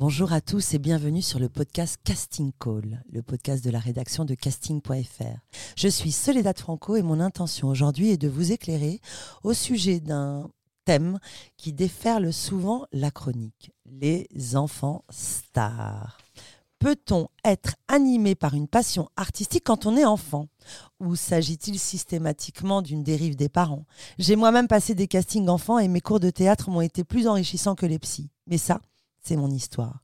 Bonjour à tous et bienvenue sur le podcast Casting Call, le podcast de la rédaction de casting.fr. Je suis Soledad Franco et mon intention aujourd'hui est de vous éclairer au sujet d'un thème qui déferle souvent la chronique, les enfants stars. Peut-on être animé par une passion artistique quand on est enfant? Ou s'agit-il systématiquement d'une dérive des parents? J'ai moi-même passé des castings enfants et mes cours de théâtre m'ont été plus enrichissants que les psys. Mais ça, c'est mon histoire.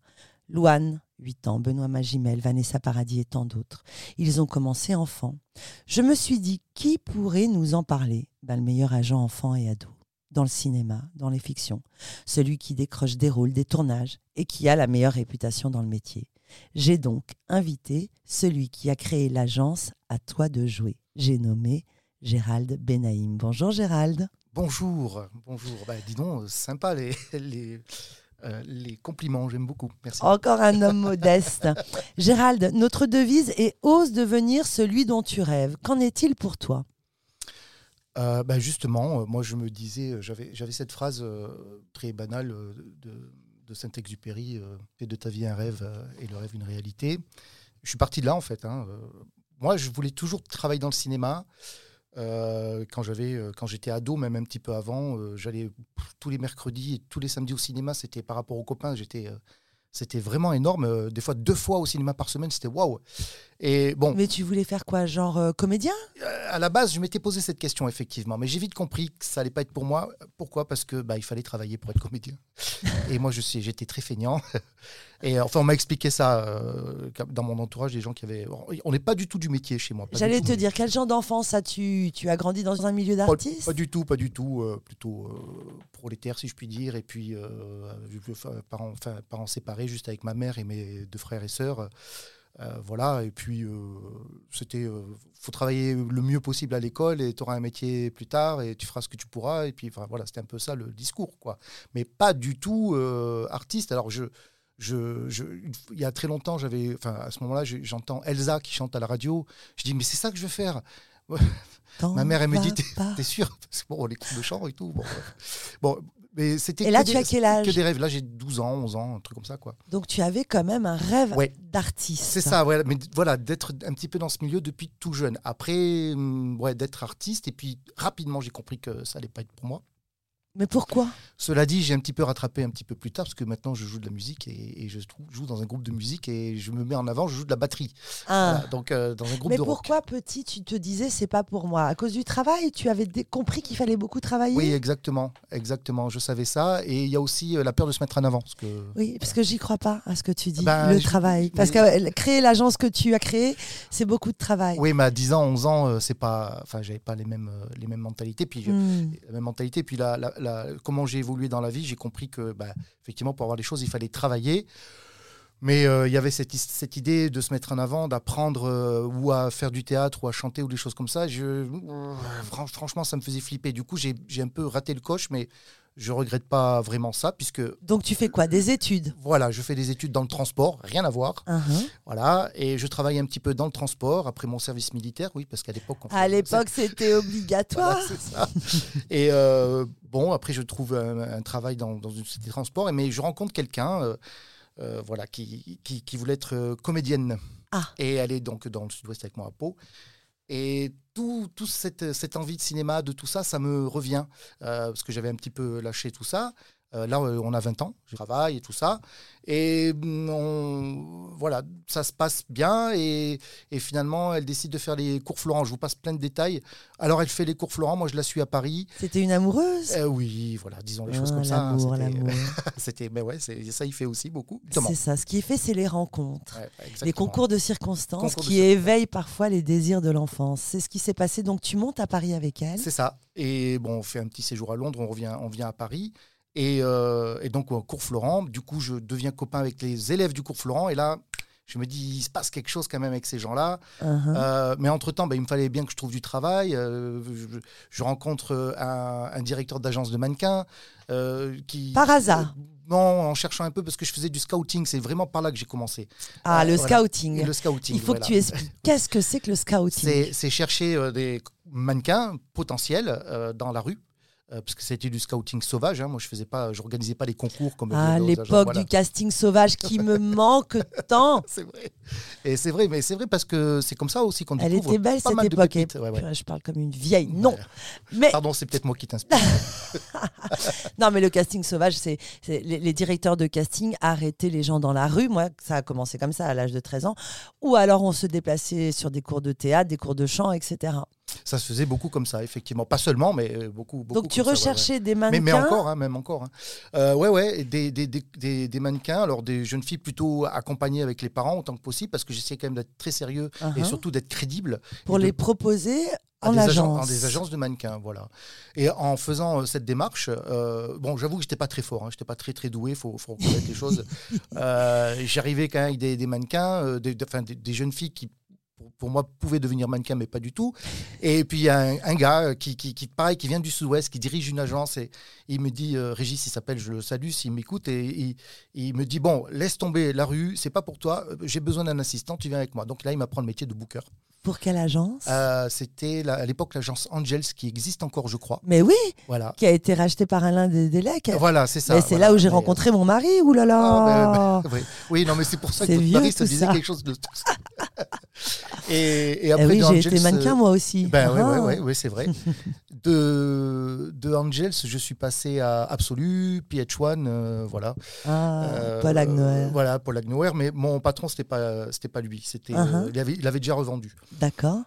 Louane, 8 ans, Benoît Magimel, Vanessa Paradis et tant d'autres. Ils ont commencé enfants. Je me suis dit, qui pourrait nous en parler? Ben, Le meilleur agent enfant et ado. Dans le cinéma, dans les fictions. Celui qui décroche des rôles, des tournages et qui a la meilleure réputation dans le métier. J'ai donc invité celui qui a créé l'agence À toi de jouer. J'ai nommé Gérald Benaïm. Bonjour Gérald. Bonjour, bonjour. Bah, dis donc, sympa les, les, euh, les compliments, j'aime beaucoup. Merci. Encore un homme modeste. Gérald, notre devise est Ose devenir celui dont tu rêves. Qu'en est-il pour toi? Euh, bah, Justement, euh, moi je me disais, j'avais cette phrase très banale de, de Saint-Exupéry Fais de ta vie un rêve et le rêve une réalité. Je suis parti de là en fait. Hein. Moi je voulais toujours travailler dans le cinéma. Euh, quand j'avais, euh, quand j'étais ado, même un petit peu avant, euh, j'allais tous les mercredis et tous les samedis au cinéma. C'était par rapport aux copains, j'étais, c'était vraiment énorme. des fois deux fois au cinéma par semaine, c'était waouh. Et bon. Mais tu voulais faire quoi, genre comédien? À la base, je m'étais posé cette question effectivement, mais j'ai vite compris que ça allait pas être pour moi. Pourquoi? Parce que bah, il fallait travailler pour être comédien. et moi, je sais, j'étais très feignant. Et enfin, on m'a expliqué ça euh, dans mon entourage, des gens qui avaient. On n'est pas du tout du métier chez moi. J'allais te dire, quel genre d'enfance as-tu Tu as grandi dans un milieu d'artistes? pas, du tout, pas du tout. Euh, plutôt euh, prolétaire, si je puis dire. Et puis, parents, enfin, parents séparés, juste avec ma mère et mes deux frères et sœurs. Voilà, et puis c'était faut travailler le mieux possible à l'école et tu auras un métier plus tard et tu feras ce que tu pourras. Et puis voilà, c'était un peu ça le discours, quoi. Mais pas du tout artiste. Alors je, je, il y a très longtemps, j'avais, enfin, à ce moment-là, j'entends Elsa qui chante à la radio. Je dis, mais c'est ça que je veux faire. Ma mère, elle me dit, t'es sûr Parce que bon, les cours de chant et tout. Bon, bon mais c'était. Et là, tu as quel âge Que des rêves. Là, j'ai 12 ans, 11 ans, un truc comme ça, quoi. Donc, tu avais quand même un rêve d'artiste. C'est ça, ouais. Mais voilà, d'être un petit peu dans ce milieu depuis tout jeune. Après, hum, ouais, d'être artiste. Et puis, rapidement, j'ai compris que ça allait pas être pour moi. Mais pourquoi? Cela dit, j'ai un petit peu rattrapé un petit peu plus tard parce que maintenant je joue de la musique et, je joue dans un groupe de musique et je me mets en avant, je joue de la batterie. Ah. donc euh, dans un groupe Mais de pourquoi petit tu te disais c'est pas pour moi? À cause du travail, tu avais compris qu'il fallait beaucoup travailler? Oui, exactement, exactement. Je savais ça et il y a aussi euh, la peur de se mettre en avant. Parce que... Oui, parce que j'y crois pas à ce que tu dis, ben, le travail. Parce que euh, créer l'agence que tu as créée, c'est beaucoup de travail. Oui, mais à 10 ans, 11 ans, c'est pas, enfin, j'avais pas les mêmes les mêmes mentalités. Puis hmm. la même mentalité, puis la comment j'ai évolué dans la vie, j'ai compris que, bah, effectivement, pour avoir les choses, il fallait travailler. Mais euh, il y avait cette, cette, idée de se mettre en avant, d'apprendre euh, ou à faire du théâtre ou à chanter ou des choses comme ça. Je, franchement, ça me faisait flipper. Du coup, j'ai un peu raté le coche, mais je regrette pas vraiment ça puisque. Donc tu fais quoi? Des études? Voilà, je fais des études dans le transport, rien à voir. Uh-huh. Voilà, et je travaille un petit peu dans le transport après mon service militaire, oui, parce qu'à l'époque. À l'époque, c'était obligatoire. c'est ça. Et euh, bon, après, je trouve un, travail dans, dans une société de transport, mais je rencontre quelqu'un, euh, euh, voilà, qui, qui, qui, voulait être comédienne. Ah. Et elle est donc dans le sud-ouest avec moi à Pau. Et tout, tout cette, envie de cinéma, de tout ça, ça me revient, euh, parce que j'avais un petit peu lâché tout ça. Euh, là, euh, on a 20 ans, je travaille et tout ça. Et mm, voilà, ça se passe bien. Et, finalement, elle décide de faire les cours Florent. Je vous passe plein de détails. Alors, elle fait les cours Florent. Moi, je la suis à Paris. C'était une amoureuse? Euh, Oui, voilà, disons les choses ah, comme ça. L'amour, l'amour. C'était, mais ouais, ça, il fait aussi beaucoup. C'est ça. Ce qui fait, c'est les rencontres, les concours de circonstances qui éveillent parfois les désirs de l'enfance. C'est ce qui s'est passé. Donc, tu montes à Paris avec elle. C'est ça. Et bon, on fait un petit séjour à Londres. On revient, on vient à Paris. Et, euh, et, donc, au cours Florent, du coup, je deviens copain avec les élèves du cours Florent. Et là, Je me dis, il se passe quelque chose quand même avec ces gens-là. Uh-huh. Euh, mais entre-temps, ben, il me fallait bien que je trouve du travail. Euh, je, je rencontre un, un directeur d'agence de mannequins. qui, Par hasard Non, en cherchant un peu, parce que je faisais du scouting. C'est vraiment par là que j'ai commencé. Ah, le voilà. scouting. Et le scouting. Il faut voilà. que tu expliques. Qu'est-ce que c'est que le scouting? C'est chercher des mannequins potentiels dans la rue. Euh, parce que c'était du scouting sauvage. hein. Moi, je faisais pas, je organisais pas les concours comme Ah, l'époque voilà. du casting sauvage qui me manque tant. C'est vrai. Et c'est vrai, mais c'est vrai parce que c'est comme ça aussi qu'on Elle découvre était belle pas cette mal époque. et- Ouais, ouais. Je parle comme une vieille. Non, mais Pardon, c'est peut-être moi qui t'inspire. non, mais le casting sauvage, c'est c'est les, les directeurs de casting arrêtaient les gens dans la rue. Moi, ça a commencé comme ça à l'âge de 13 ans. Ou alors on se déplaçait sur des cours de théâtre, des cours de chant, etc. ça se faisait beaucoup comme ça, effectivement. Pas seulement, mais euh, beaucoup. beaucoup Donc tu comme ça, ouais, ouais. recherchais des mannequins. Mais, mais encore, hein, même encore. hein. Euh, ouais, ouais, des, des, des, des, mannequins, alors des jeunes filles plutôt accompagnées avec les parents autant que possible, parce que j'essayais quand même d'être très sérieux et Uh-huh. surtout d'être crédible. pour de- les proposer en des agence. agen- en des agences de mannequins, voilà. Et en faisant euh, cette démarche, euh, bon, j'avoue que j'étais pas très fort, hein, j'étais pas très très doué, faut, faut reconnaître les choses. Euh, J'arrivais quand même avec des, des mannequins, des jeunes filles qui pour, pour moi pouvaient devenir mannequins, mais pas du tout. Et puis il y a un, un gars euh, qui, qui, qui, pareil, qui vient du Sud-Ouest, qui dirige une agence et il me dit, euh, Régis, il s'appelle, je le salue, s'il m'écoute, et il, il me dit bon, laisse tomber la rue, c'est pas pour toi, euh, j'ai besoin d'un assistant, tu viens avec moi. Donc là, il m'apprend le métier de booker. Pour quelle agence? Euh, C'était la- à l'époque l'agence Angels qui existe encore, je crois. Mais oui, Voilà. qui a été racheté par Alain des Delec. Voilà, c'est ça. Mais c'est là où j'ai Mais- rencontré mon mari. Là Ah, ben, ben, oui. oui, non, mais c'est pour ça que votre mari tout se disait ça. quelque chose de. Et, et Eh après, oui, de j'ai été mannequin euh, moi aussi. Ben oui, Ah. ouais, ouais, ouais, c'est vrai. de, de Angels, je suis passé à Absolu, PH1, euh, voilà. Ah, Euh, Paul Agnoer. Voilà, Paul Agnoer, mais mon patron, c'était pas, c'était pas lui. C'était, Uh-huh. euh, il, avait, il avait déjà revendu. D'accord.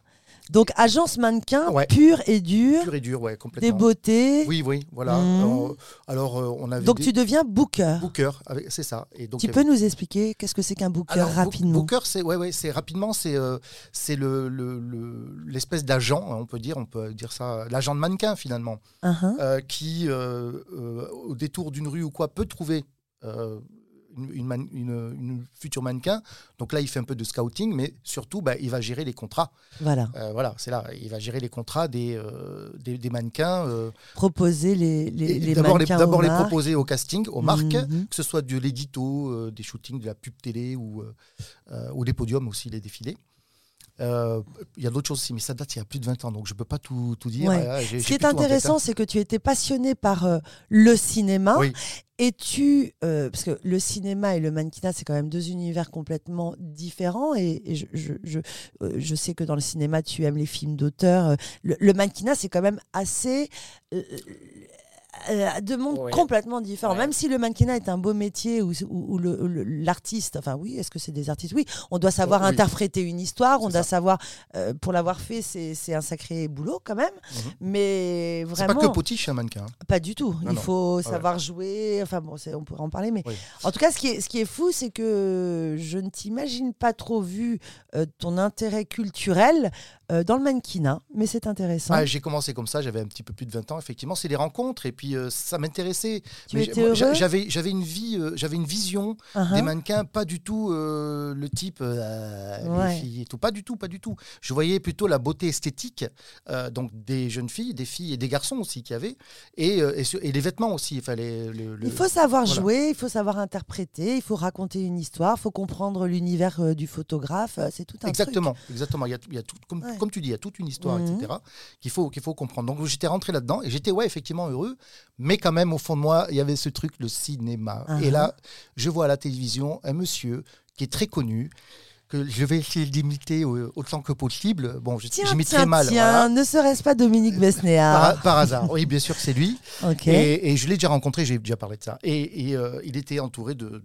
Donc agence mannequin Ouais. pure et dure, Pur et dur, ouais, des complètement. beautés. Oui, oui, voilà. Mhm. Alors, alors, euh, on avait Donc des tu deviens booker. Booker, c'est ça. Et donc, tu y peux nous expliquer qu'est-ce que c'est qu'un booker Alors, rapidement? Booker, c'est ouais, ouais, c'est rapidement, c'est euh, c'est le le- le- l'espèce d'agent, hein, on peut dire, on peut dire ça, l'agent de mannequin finalement, Uh-huh. euh, qui euh, euh, au détour d'une rue ou quoi peut trouver euh, une, une, man- une- une future mannequin. Donc là, il fait un peu de scouting, mais surtout, bah, il va gérer les contrats. Voilà. Euh, voilà, c'est là, il va gérer les contrats des euh, des, des mannequins. euh, Proposer les, les, d'abord les, mannequins d'abord aux les marques. proposer au casting, aux marques, Mhm. que ce soit de l'édito, des shootings, de la pub télé ou, ou des podiums aussi, les défilés. Euh, Il y a d'autres choses aussi, mais ça date il y a plus de 20 ans, donc je ne peux pas tout, tout dire. Ouais. Euh, j'ai- Ce qui est intéressant, hein. c'est que tu étais passionné par euh, le cinéma. Oui. Et tu, euh, parce que le cinéma et le mannequinat, c'est quand même deux univers complètement différents. Et, et je, je, je, euh, je sais que dans le cinéma, tu aimes les films d'auteur. Euh, Le, le mannequinat, c'est quand même assez. Euh, euh, de mondes Ouais. complètement différents. Ouais. Même si le mannequinat est un beau métier où, où- où le- le- l'artiste, enfin oui, est-ce que c'est des artistes? Oui, on doit savoir Oh, oui. interpréter une histoire, on C'est doit ça. savoir, euh, pour l'avoir fait, c'est c'est un sacré boulot quand même. Mhm. Mais C'est vraiment. pas que potiche un mannequin. hein. Pas du tout. Il non. faut ouais. savoir jouer. Enfin bon, c'est- on pourrait en parler, mais Oui. en tout cas, ce qui est, ce qui est fou, c'est que je ne t'imagine pas trop vu euh, ton intérêt culturel euh, dans le mannequinat, mais c'est intéressant. Ah, j'ai commencé comme ça, j'avais un petit peu plus de 20 ans, effectivement. C'est les rencontres, et puis euh, ça m'intéressait. J'avais j'avais une vie, euh, j'avais une vision Uh-huh. des mannequins, pas du tout le type Ouais. les filles et tout, pas du tout, pas du tout. Je voyais plutôt la beauté esthétique, donc des jeunes filles, des filles et des garçons aussi qui avaient, et, euh, et, et les vêtements aussi. Il fallait le, le- Il faut savoir voilà. jouer, il faut savoir interpréter, il faut raconter une histoire, il faut comprendre l'univers du photographe. C'est tout un Exactement, exactement. Il y a, tout- il y a tout, comme, Ouais. Comme tu dis, il y a toute une histoire, Mhm. etc. qu'il faut, qu'il faut comprendre. Donc j'étais rentré là-dedans et j'étais ouais effectivement heureux, mais quand même au fond de moi il y avait ce truc le cinéma. Et là je vois à la télévision un monsieur qui est très connu que je vais essayer d'imiter au- autant que possible. Bon, j'imite très mal. tiens, voilà. ne serait-ce pas Dominique Besnéard par hasard, oui, bien sûr, c'est lui. Et, et je l'ai déjà rencontré, j'ai déjà parlé de ça. Et, et, euh, il était entouré de.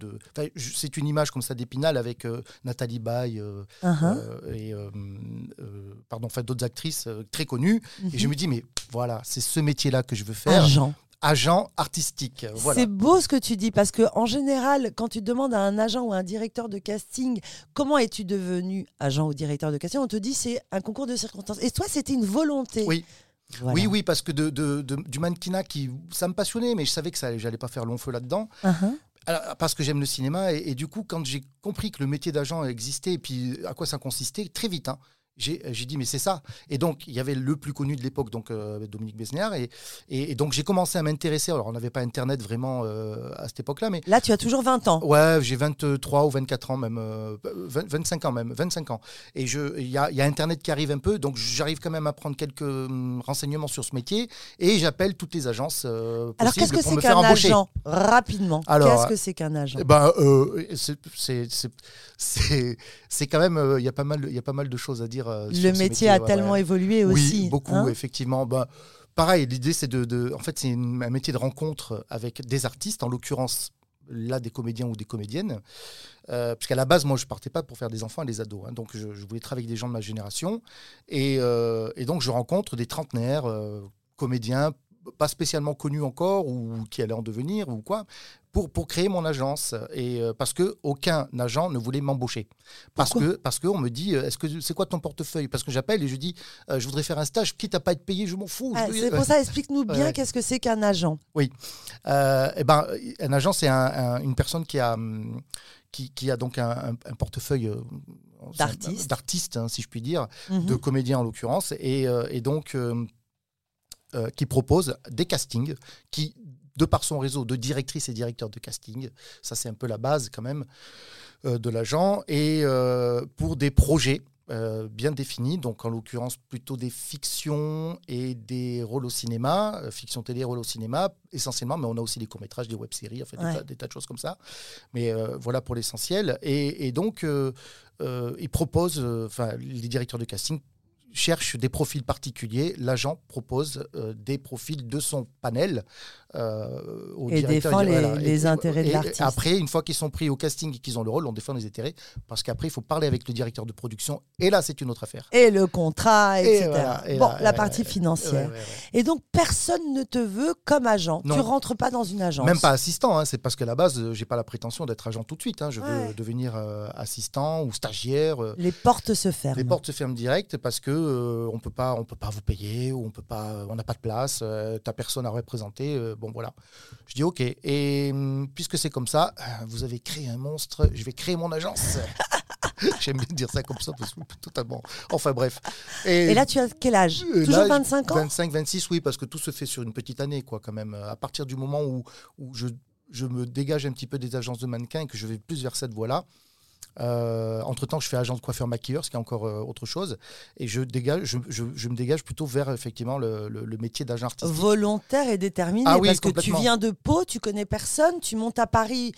c'est une image comme ça d'Épinal avec euh, Nathalie Baye euh, Uh-huh. euh, et pardon, enfin, d'autres actrices très connues. Et je me dis, mais voilà, c'est ce métier-là que je veux faire. Agent. Agent artistique. Voilà. C'est beau ce que tu dis parce que en général, quand tu demandes à un agent ou à un directeur de casting comment es-tu devenu agent ou directeur de casting, on te dit c'est un concours de circonstances. Et toi, c'était une volonté. Oui. Voilà. Oui, oui, parce que de, de- de- du mannequinat, qui, ça me passionnait, mais je savais que ça, j'allais pas faire long feu là-dedans. Uh-huh. parce que j'aime le cinéma et, du coup quand j'ai compris que le métier d'agent existait et puis à quoi ça consistait très vite hein, j'ai dit mais c'est ça. Et donc il y avait le plus connu de l'époque donc euh, Dominique Besnéard. Et, et, donc j'ai commencé à m'intéresser. Alors on n'avait pas internet vraiment euh, à cette époque là mais là tu as toujours 20 ans. Ouais j'ai 23 ou 24 ans même 25 euh, ans même 25 ans. Et il y a, y a, internet qui arrive un peu donc j'arrive quand même à prendre quelques hum, renseignements sur ce métier et j'appelle toutes les agences alors qu'est-ce que c'est qu'un agent? Rapidement qu'est-ce que c'est qu'un agent? eh ben c'est quand même il y a pas mal il y a pas mal de choses à dire euh, le métier, a tellement évolué aussi. Oui, beaucoup, hein. effectivement. Bah, pareil, l'idée, c'est de, En fait, c'est un métier de rencontre avec des artistes, en l'occurrence, là, des comédiens ou des comédiennes. Euh, parce qu'à la base, moi, je partais pas pour faire des enfants et des ados. Hein. donc, je, voulais travailler avec des gens de ma génération. Et, euh, donc, je rencontre des trentenaires, comédiens, pas spécialement connus encore ou qui allaient en devenir ou quoi, pour, pour créer mon agence. Et euh, parce que aucun agent ne voulait m'embaucher. Parce que parce qu'on me dit, euh, est-ce que c'est quoi ton portefeuille? Parce que j'appelle et je dis, euh, je voudrais faire un stage, quitte à pas être payé, je m'en fous. Ah, c'est pour ça, explique-nous bien qu'est-ce que c'est qu'un agent. Oui, eh ben, un agent c'est une personne qui a hum, qui, qui a donc un, portefeuille d'artistes, hein, si je puis dire, mhm. de comédiens en l'occurrence, et, et donc euh, qui propose des castings qui, de par son réseau de directrices et directeurs de casting, ça c'est un peu la base quand même euh, de l'agent, et euh, pour des projets bien définis, donc en l'occurrence plutôt des fictions et des rôles au cinéma, fiction télé, rôles au cinéma essentiellement, mais on a aussi des courts-métrages, des web-séries, en fait, des, tas, de choses comme ça. Mais voilà pour l'essentiel. Et, et, donc, il propose, enfin, les directeurs de casting cherche des profils particuliers, l'agent propose euh, des profils de son panel euh, au et défend les, intérêts de l'artiste. Après, une fois qu'ils sont pris au casting et qu'ils ont le rôle, on défend les intérêts parce qu'après, il faut parler avec le directeur de production et là, c'est une autre affaire. Et le contrat, etc. bon, la partie financière. et donc, personne ne te veut comme agent. Tu rentres pas dans une agence. Même pas assistant. Hein. C'est parce qu'à la base, euh, j'ai pas la prétention d'être agent tout de suite. Hein. Je veux devenir assistant ou stagiaire. Les portes se ferment. Les portes se ferment direct parce que euh, on peut pas, on peut pas vous payer ou on peut pas, on n'a pas de place, euh, t'as personne à représenter. Euh, bon voilà. Je dis ok. Et hum, puisque c'est comme ça, vous avez créé un monstre. Je vais créer mon agence. J'aime bien dire ça comme ça parce que totalement. Enfin bref. Et, là, tu as quel âge? Toujours 25 ans? 25, 26, oui, parce que tout se fait sur une petite année, quoi, quand même. À partir du moment où, où je, je me dégage un petit peu des agences de mannequins et que je vais plus vers cette voie-là, euh, entre-temps, je fais agent de coiffeur maquilleur, ce qui est encore euh, autre chose. Et je, dégage, je, me dégage plutôt vers effectivement le, métier d'agent artistique. Volontaire et déterminé. Ah parce que tu viens de Pau, tu connais personne, tu montes à Paris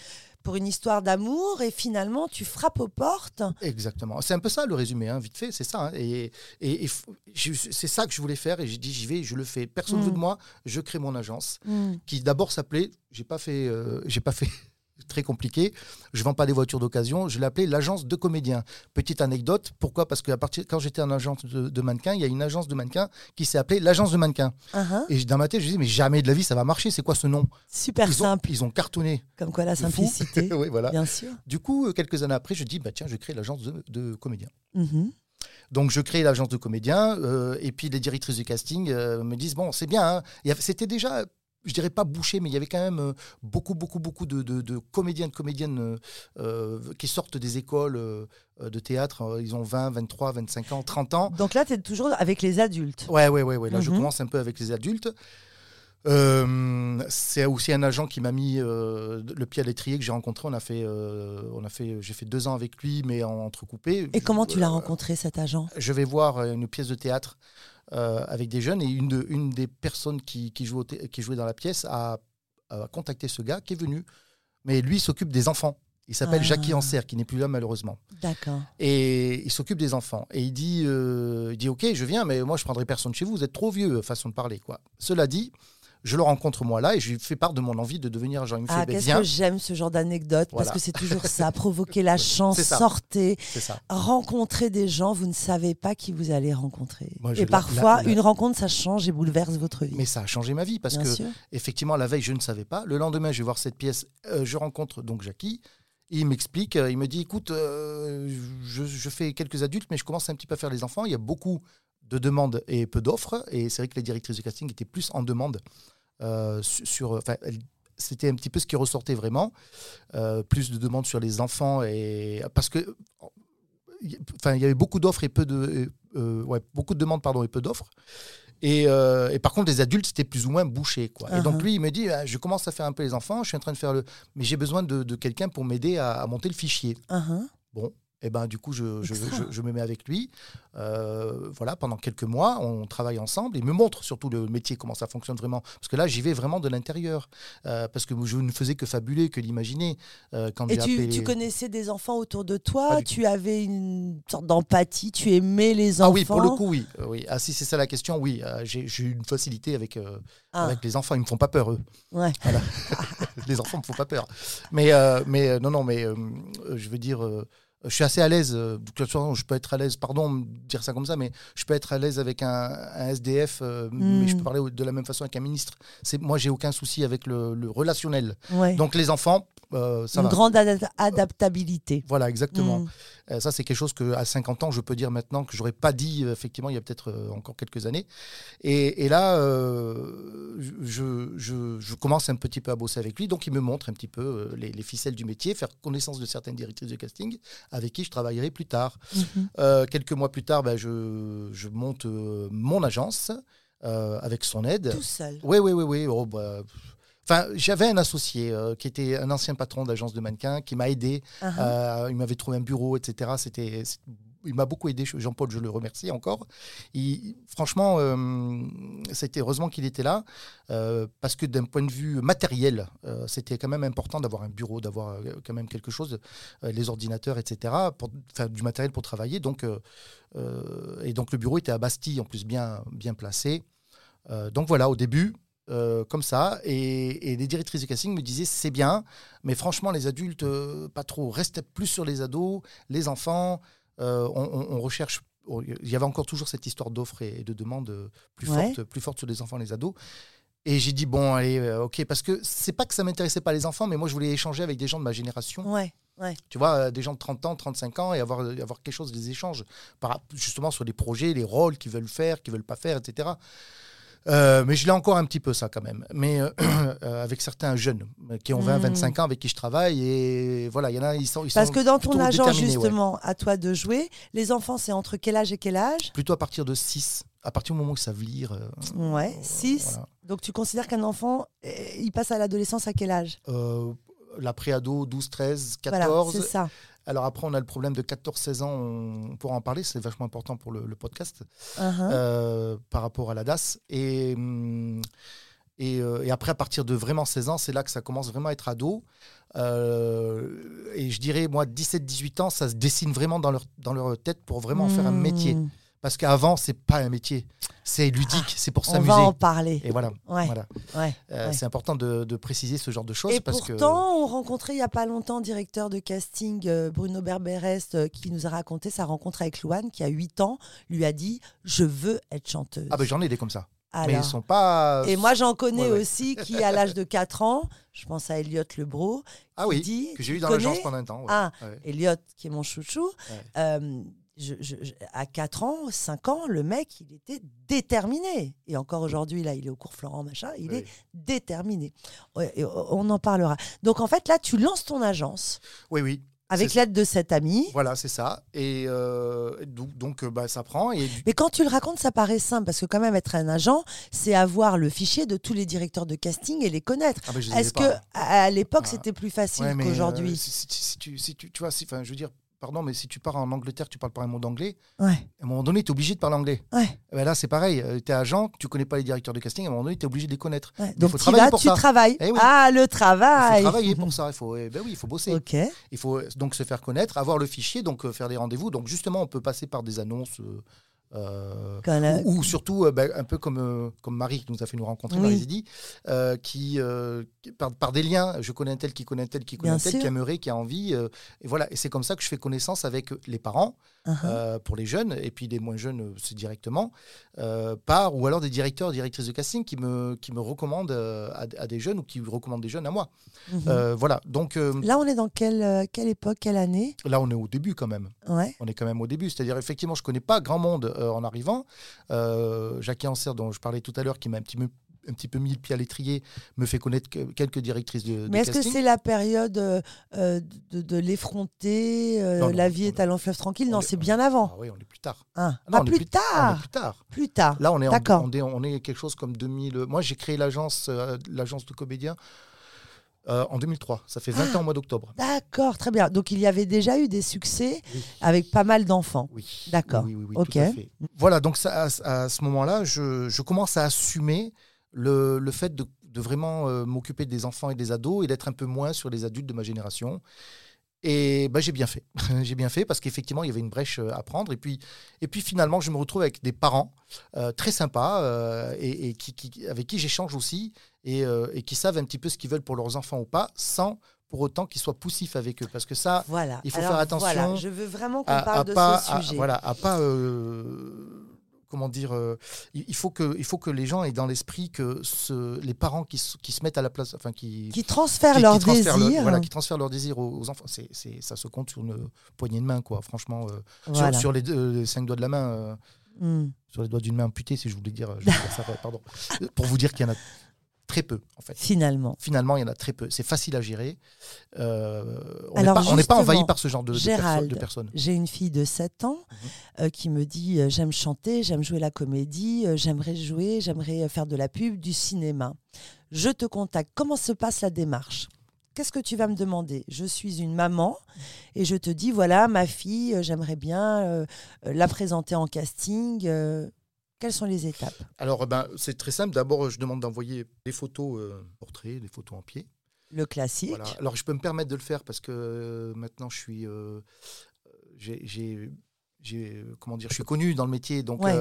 pour une histoire d'amour et finalement tu frappes aux portes. Exactement. C'est un peu ça le résumé, hein, vite fait, c'est ça. Hein. Et, et, c'est ça que je voulais faire et j'ai dit j'y vais, je le fais. Personne ne veut mm. de moi, je crée mon agence mm. qui d'abord s'appelait, j'ai pas fait, euh, j'ai pas fait très compliqué. Je ne vends pas des voitures d'occasion. Je l'ai appelé l'agence de comédiens. Petite anecdote, pourquoi? Parce que à partir, quand j'étais en agence de, de mannequins, il y a une agence de mannequins qui s'est appelée l'agence de mannequins. Uh-huh. Et dans ma tête, je dis, mais jamais de la vie ça va marcher. C'est quoi ce nom? Super simple. ils ont cartonné. Comme quoi la simplicité. oui, voilà. Bien sûr. Du coup, euh, quelques années après, je dis, bah, tiens, je crée l'agence de, comédiens. Mm-hmm. Donc je crée l'agence de comédiens euh, et puis les directrices du casting euh, me disent bon c'est bien. Hein. C'était déjà je dirais pas bouché, mais il y avait quand même euh, beaucoup, beaucoup, beaucoup de, de, comédiens, de comédiennes euh, euh, qui sortent des écoles de théâtre. Ils ont 20, 23, 25 ans, 30 ans. Donc là, tu es toujours avec les adultes. Ouais, ouais, ouais. ouais. Là, je mhm. commence un peu avec les adultes. C'est aussi un agent qui m'a mis le pied à l'étrier que j'ai rencontré. On a fait, on a fait, j'ai fait deux ans avec lui, mais en entrecoupé. Et comment tu l'as rencontré cet agent? Je vais voir une pièce de théâtre euh, avec des jeunes et une, de, une des personnes qui, qui, jouait qui jouait dans la pièce a, contacté ce gars qui est venu. Mais lui s'occupe des enfants. Il s'appelle ah. Jackie Anser, qui n'est plus là malheureusement. D'accord. Et il s'occupe des enfants. Et il dit, euh, il dit, ok, je viens, mais moi je prendrai personne chez vous. Vous êtes trop vieux, façon de parler, quoi. Cela dit, je le rencontre moi là et je lui fais part de mon envie de devenir agent. Il ah, qu'est-ce que j'aime ce genre d'anecdote parce que c'est toujours ça, provoquer la chance, sortez, rencontrer des gens, vous ne savez pas qui vous allez rencontrer. et parfois, une rencontre, ça change et bouleverse votre vie. Mais ça a changé ma vie parce que, effectivement, la veille, je ne savais pas. Le lendemain, je vais voir cette pièce, euh, je rencontre donc Jackie. Il m'explique, euh, il me dit écoute, euh, je, je, fais quelques adultes, mais je commence un petit peu à faire les enfants. Il y a beaucoup de demandes et peu d'offres. Et c'est vrai que les directrices de casting étaient plus en demande sur. c'était un petit peu ce qui ressortait vraiment. Euh, plus de demandes sur les enfants et parce que enfin il y avait beaucoup d'offres et peu de euh, ouais, beaucoup de demandes pardon et peu d'offres. Et, euh, et, par contre, les adultes, c'était plus ou moins bouché. Quoi. Et donc, lui, il me dit ah, Je commence à faire un peu les enfants, je suis en train de faire le. Mais j'ai besoin de, de quelqu'un pour m'aider à, à, monter le fichier. Bon, et ben du coup je, je, je, me mets avec lui. Euh, voilà, pendant quelques mois, on travaille ensemble. Il me montre surtout le métier, comment ça fonctionne vraiment. Parce que là, j'y vais vraiment de l'intérieur. Euh, parce que je ne faisais que fabuler, que l'imaginer. Euh, quand Et tu, tu, connaissais des enfants autour de toi? Tu avais une sorte d'empathie? Tu aimais les enfants Ah oui, pour le coup, oui. oui. Ah si c'est ça la question, oui. j'ai eu une facilité avec, ah. avec les enfants. Ils me font pas peur, eux. Ouais. les enfants me font pas peur. Mais, mais non, non, mais je veux dire je suis assez à l'aise. Euh, je peux être à l'aise, pardon de dire ça comme ça, mais je peux être à l'aise avec un, SDF, euh, mais je peux hmm. parler de la même façon avec un ministre. Moi, j'ai aucun souci avec le, relationnel. Donc les enfants, euh, Une grande adaptabilité. Voilà, exactement. Hmm. Euh, ça, c'est quelque chose que à 50 ans, je peux dire maintenant que j'aurais pas dit effectivement il y a peut-être encore quelques années. Et, là, je, je, commence un petit peu à bosser avec lui, donc il me montre un petit peu les, ficelles du métier, faire connaissance de certaines directrices de casting avec qui je travaillerai plus tard. Mhm. quelques mois plus tard, ben, je, je monte mon agence. avec son aide. Tout seul. Oui, oui, oui, oui. Oh, bah, Enfin, j'avais un associé euh, qui était un ancien patron d'agence de mannequins qui m'a aidé. Uh-huh. Euh, il m'avait trouvé un bureau, etc. C'était, il m'a beaucoup aidé. Jean-Paul, je le remercie encore. Il, franchement, euh, c'était heureusement qu'il était là parce que d'un point de vue matériel, c'était quand même important d'avoir un bureau, d'avoir quand même quelque chose, les ordinateurs, etc. Pour, enfin, du matériel pour travailler. Donc, et donc le bureau était à Bastille, en plus bien, bien placé. donc voilà, au début, euh, comme ça. Et, les directrices de casting me disaient c'est bien, mais franchement, les adultes, euh, pas trop. Reste plus sur les ados, les enfants. Euh, on, recherche. Il y avait encore toujours cette histoire d'offres et, de demandes plus, forte, plus forte sur les enfants et les ados. Et j'ai dit bon, allez, ok, parce que c'est pas que ça m'intéressait pas les enfants, mais moi je voulais échanger avec des gens de ma génération. Ouais, ouais. Tu vois, des gens de 30 ans, 35 ans, et avoir, avoir quelque chose, des échanges, par, justement sur les projets, les rôles qu'ils veulent faire, qu'ils veulent pas faire, etc. Euh, mais je l'ai encore un petit peu ça quand même. Mais euh, euh, avec certains jeunes qui ont 20, 25 hmm. ans avec qui je travaille. Et voilà, il y en a, ils sont. Ils Parce que dans ton agence, justement, à toi de jouer, les enfants, c'est entre quel âge et quel âge? Plutôt à partir de 6. À partir du moment où ils savent lire. ouais, 6. Donc tu considères qu'un enfant, il passe à l'adolescence à quel âge? La préado, 12, 13, 14. Voilà, c'est ça. Alors après, on a le problème de 14-16 ans, on pourra en parler, c'est vachement important pour le, podcast, uh-huh. euh, par rapport à la DAS. Et, hum, euh, et, après, à partir de vraiment 16 ans, c'est là que ça commence vraiment à être ado. Euh, et je dirais, moi, 17-18 ans, ça se dessine vraiment dans leur, dans leur tête pour vraiment faire un métier. Parce qu'avant, c'est pas un métier. C'est ludique, c'est pour s'amuser. On va en parler. Et voilà. voilà. Euh, c'est important de, préciser ce genre de choses. Et parce pourtant, on rencontrait il n'y a pas longtemps directeur de casting euh, Bruno Berberest euh, qui nous a raconté sa rencontre avec Louane qui a 8 ans, lui a dit Je veux être chanteuse. Ah ben j'en ai des comme ça. Mais ils sont pas. Et moi j'en connais aussi qui, à l'âge de 4 ans, je pense à Elliot Lebro, ah oui, dit, que j'ai eu dans l'agence pendant un temps. Ah, Elliot, qui est mon chouchou à 4 ans, 5 ans, le mec, il était déterminé. Et encore aujourd'hui, là, il est au cours Florent, machin, il est déterminé. on en parlera. Donc, en fait, là, tu lances ton agence. Oui, oui. Avec l'aide de cet ami. Voilà, c'est ça. Et euh, donc, euh, bah, ça prend. Et... Mais quand tu le racontes, ça paraît simple, parce que quand même, être un agent, c'est avoir le fichier de tous les directeurs de casting et les connaître. Ah, Est-ce que à l'époque, c'était plus facile qu'aujourd'hui euh, si, tu, si tu, tu vois, si, je veux dire, pardon, mais si tu pars en Angleterre, tu parles pas un mot d'anglais, ouais. à un moment donné, tu es obligé de parler anglais. Ouais. Eh ben là, c'est pareil. Euh, tu es agent, tu connais pas les directeurs de casting, à un moment donné, tu es obligé de les connaître. Donc, faut travailler pour tu travailles. Eh ah, le travail Il faut travailler pour ça. Il faut, eh ben oui, il faut bosser. Il faut donc se faire connaître, avoir le fichier, donc euh, faire des rendez-vous. Donc, justement, on peut passer par des annonces. Euh, euh, ou, surtout, euh, bah, un peu comme, euh, comme Marie qui nous a fait nous rencontrer, Marie qui, par, des liens, je connais un tel qui connaît un tel qui connaît un tel, qui aimerait, qui a envie. et voilà, et c'est comme ça que je fais connaissance avec les parents, uh-huh. pour les jeunes, et puis les moins jeunes, c'est directement, par, ou alors des directeurs, directrices de casting qui me, qui me recommandent à, des jeunes ou qui recommandent des jeunes à moi. Mm-hmm. voilà, donc. Là, on est dans quelle, quelle époque, quelle année? Là, on est au début quand même. Ouais. On est quand même au début, c'est-à-dire effectivement, je connais pas grand monde euh, en arrivant. Euh, Jacques Anser, dont je parlais tout à l'heure, qui m'a un petit peu un petit peu mis le pied à l'étrier, me fait connaître que- quelques directrices de, de Mais est-ce que c'est la période euh, euh, de, de l'effronter, euh, la vie est à long fleuve tranquille on Non, est- c'est bien avant. Ah oui, on est plus tard. Hein. Ah non, Ah, on est plus, On est tard. plus tard. Plus tard. Là, on est, en, D'accord. on, est, on est quelque chose comme 2000. Moi, j'ai créé l'agence euh, l'agence de comédiens euh, en 2003. Ça fait 20 ans au mois d'octobre. D'accord, très bien. Donc il y avait déjà eu des succès Oui. avec pas mal d'enfants. Oui. D'accord. Oui, oui, oui, Ok. tout à fait. Voilà, donc ça, à, à ce moment-là, je, je commence à assumer le, le fait de, de vraiment euh, m'occuper des enfants et des ados et d'être un peu moins sur les adultes de ma génération. Et ben, j'ai bien fait. j'ai bien fait parce qu'effectivement, il y avait une brèche euh, à prendre. Et puis, et puis finalement, je me retrouve avec des parents euh, très sympas euh, et, et qui, qui- avec qui j'échange aussi et, euh, et qui savent un petit peu ce qu'ils veulent pour leurs enfants ou pas, sans pour autant qu'ils soient poussifs avec eux. Parce que ça, Voilà. Il faut Alors, faire attention Voilà, je veux vraiment qu'on à, parle à de pas, ce à- voilà, à pas, comment dire, euh, il faut que, il faut que les gens aient dans l'esprit que ce, les parents qui, se- qui se mettent à la place, enfin qui, Qui transfèrent qui- qui leur transfèrent le- désir. voilà, qui transfèrent leur désir aux, aux enfants, c'est, c'est, ça se compte sur une poignée de main, quoi. Franchement, euh, sur- Voilà. sur, les, deux- les cinq doigts de la main, euh, Hmm. sur les doigts d'une main amputée, si je voulais dire, je voulais dire ça, pardon, Euh, pour vous dire qu'il y en a très peu, en fait. Finalement. Finalement, il y en a très peu. C'est facile à gérer. Euh, on n'est pas, envahi par ce genre de, de, perso- Gérald, de personnes. J'ai une fille de 7 ans Mhm. euh, qui me dit euh, j'aime chanter, j'aime jouer la comédie, j'aimerais jouer, j'aimerais faire de la pub, du cinéma. Je te contacte. Comment se passe la démarche? Qu'est-ce que tu vas me demander? Je suis une maman et je te dis voilà, ma fille, j'aimerais bien la présenter en casting. Euh, quelles sont les étapes Alors, ben, c'est très simple. D'abord, je demande d'envoyer des photos euh, portraits, des photos en pied. Le classique. Voilà. Alors, je peux me permettre de le faire parce que euh, maintenant, je suis, euh, j'ai, comment dire, je suis connu dans le métier. Donc, Ouais.